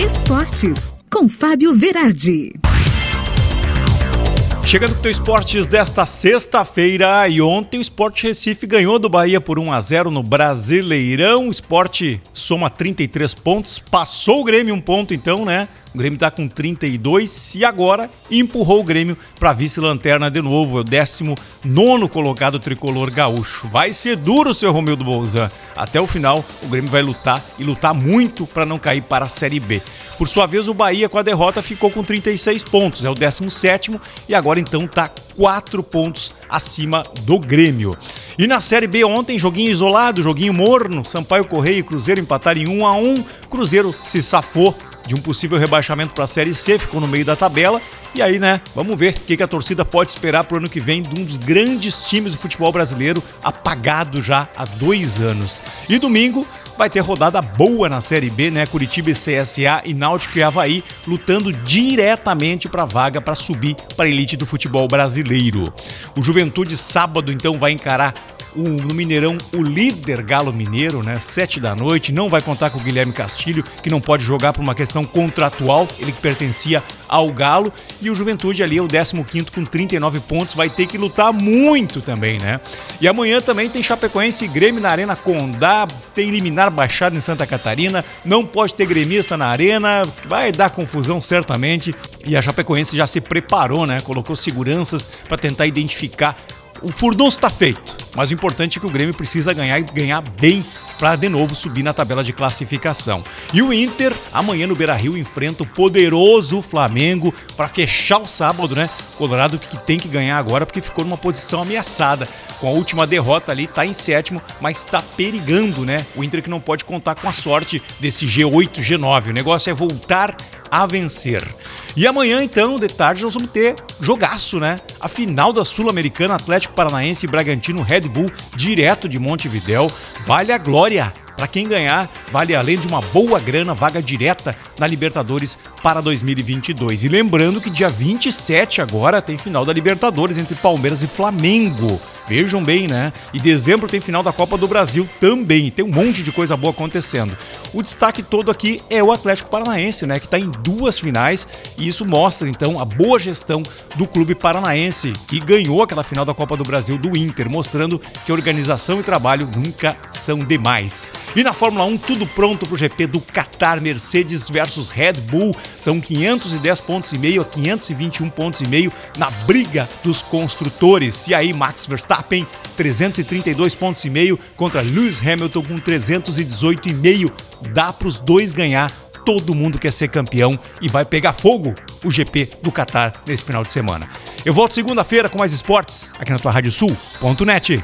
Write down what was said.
Esportes, com Fábio Verardi. Chegando com o teu esportes desta sexta-feira e ontem o Sport Recife ganhou do Bahia por 1 a 0 no Brasileirão. O Sport soma 33 pontos, passou o Grêmio um ponto então, né? O Grêmio está com 32 e agora empurrou o Grêmio para vice-lanterna de novo. É o 19 colocado tricolor gaúcho. Vai ser duro, seu Romildo Bolzan. Até o final, o Grêmio vai lutar e lutar muito para não cair para a Série B. Por sua vez, o Bahia, com a derrota, ficou com 36 pontos. É o 17 e agora então está 4 pontos acima do Grêmio. E na Série B ontem, joguinho isolado, joguinho morno. Sampaio Correia e Cruzeiro empataram em 1 a 1 Cruzeiro se safou de um possível rebaixamento para a Série C, ficou no meio da tabela. E aí, né, vamos ver o que, a torcida pode esperar para o ano que vem de um dos grandes times do futebol brasileiro, apagado já há dois anos. E domingo vai ter rodada boa na Série B, né? Curitiba e CSA e Náutico e Havaí lutando diretamente para vaga para subir para a elite do futebol brasileiro. O Juventude sábado então vai encarar o, no Mineirão o líder Galo Mineiro, né? Sete da noite, não vai contar com o Guilherme Castilho, que não pode jogar por uma questão contratual, ele que pertencia ao Galo. E o Juventude ali, o 15 com 39 pontos, vai ter que lutar muito também, né? E amanhã também tem Chapecoense e Grêmio na Arena Condá, tem Liminar Baixada em Santa Catarina, não pode ter gremista na Arena, vai dar confusão certamente. E a Chapecoense já se preparou, né? Colocou seguranças para tentar identificar o furdunço está feito, mas o importante é que o Grêmio precisa ganhar e ganhar bem para de novo subir na tabela de classificação. E o Inter, amanhã no Beira-Rio, enfrenta o poderoso Flamengo para fechar o sábado, né? Colorado que tem que ganhar agora porque ficou numa posição ameaçada. Com a última derrota ali, tá em sétimo, mas está perigando, né? O Inter que não pode contar com a sorte desse G8, G9. O negócio é voltar a vencer. E amanhã, então, de tarde, nós vamos ter jogaço, né? A final da Sul-Americana, Atlético Paranaense e Bragantino Red Bull, direto de Montevidéu. Vale a glória! Para quem ganhar, vale além de uma boa grana, vaga direta na Libertadores para 2022. E lembrando que dia 27 agora tem final da Libertadores entre Palmeiras e Flamengo. Vejam bem, né? E dezembro tem final da Copa do Brasil também. Tem um monte de coisa boa acontecendo. O destaque todo aqui é o Atlético Paranaense, né? Que está em duas finais e isso mostra então a boa gestão do clube paranaense que ganhou aquela final da Copa do Brasil do Inter, mostrando que organização e trabalho nunca são demais. E na Fórmula 1 tudo pronto para o GP do Qatar, Mercedes versus Red Bull. São 510 pontos e meio a 521 pontos e meio na briga dos construtores. E aí Max Verstappen Verstappen, 332 pontos e meio contra Lewis Hamilton com 318,5. Dá para os dois ganhar. Todo mundo quer ser campeão e vai pegar fogo o GP do Qatar nesse final de semana. Eu volto segunda-feira com mais esportes aqui na tua Rádio Sul.net.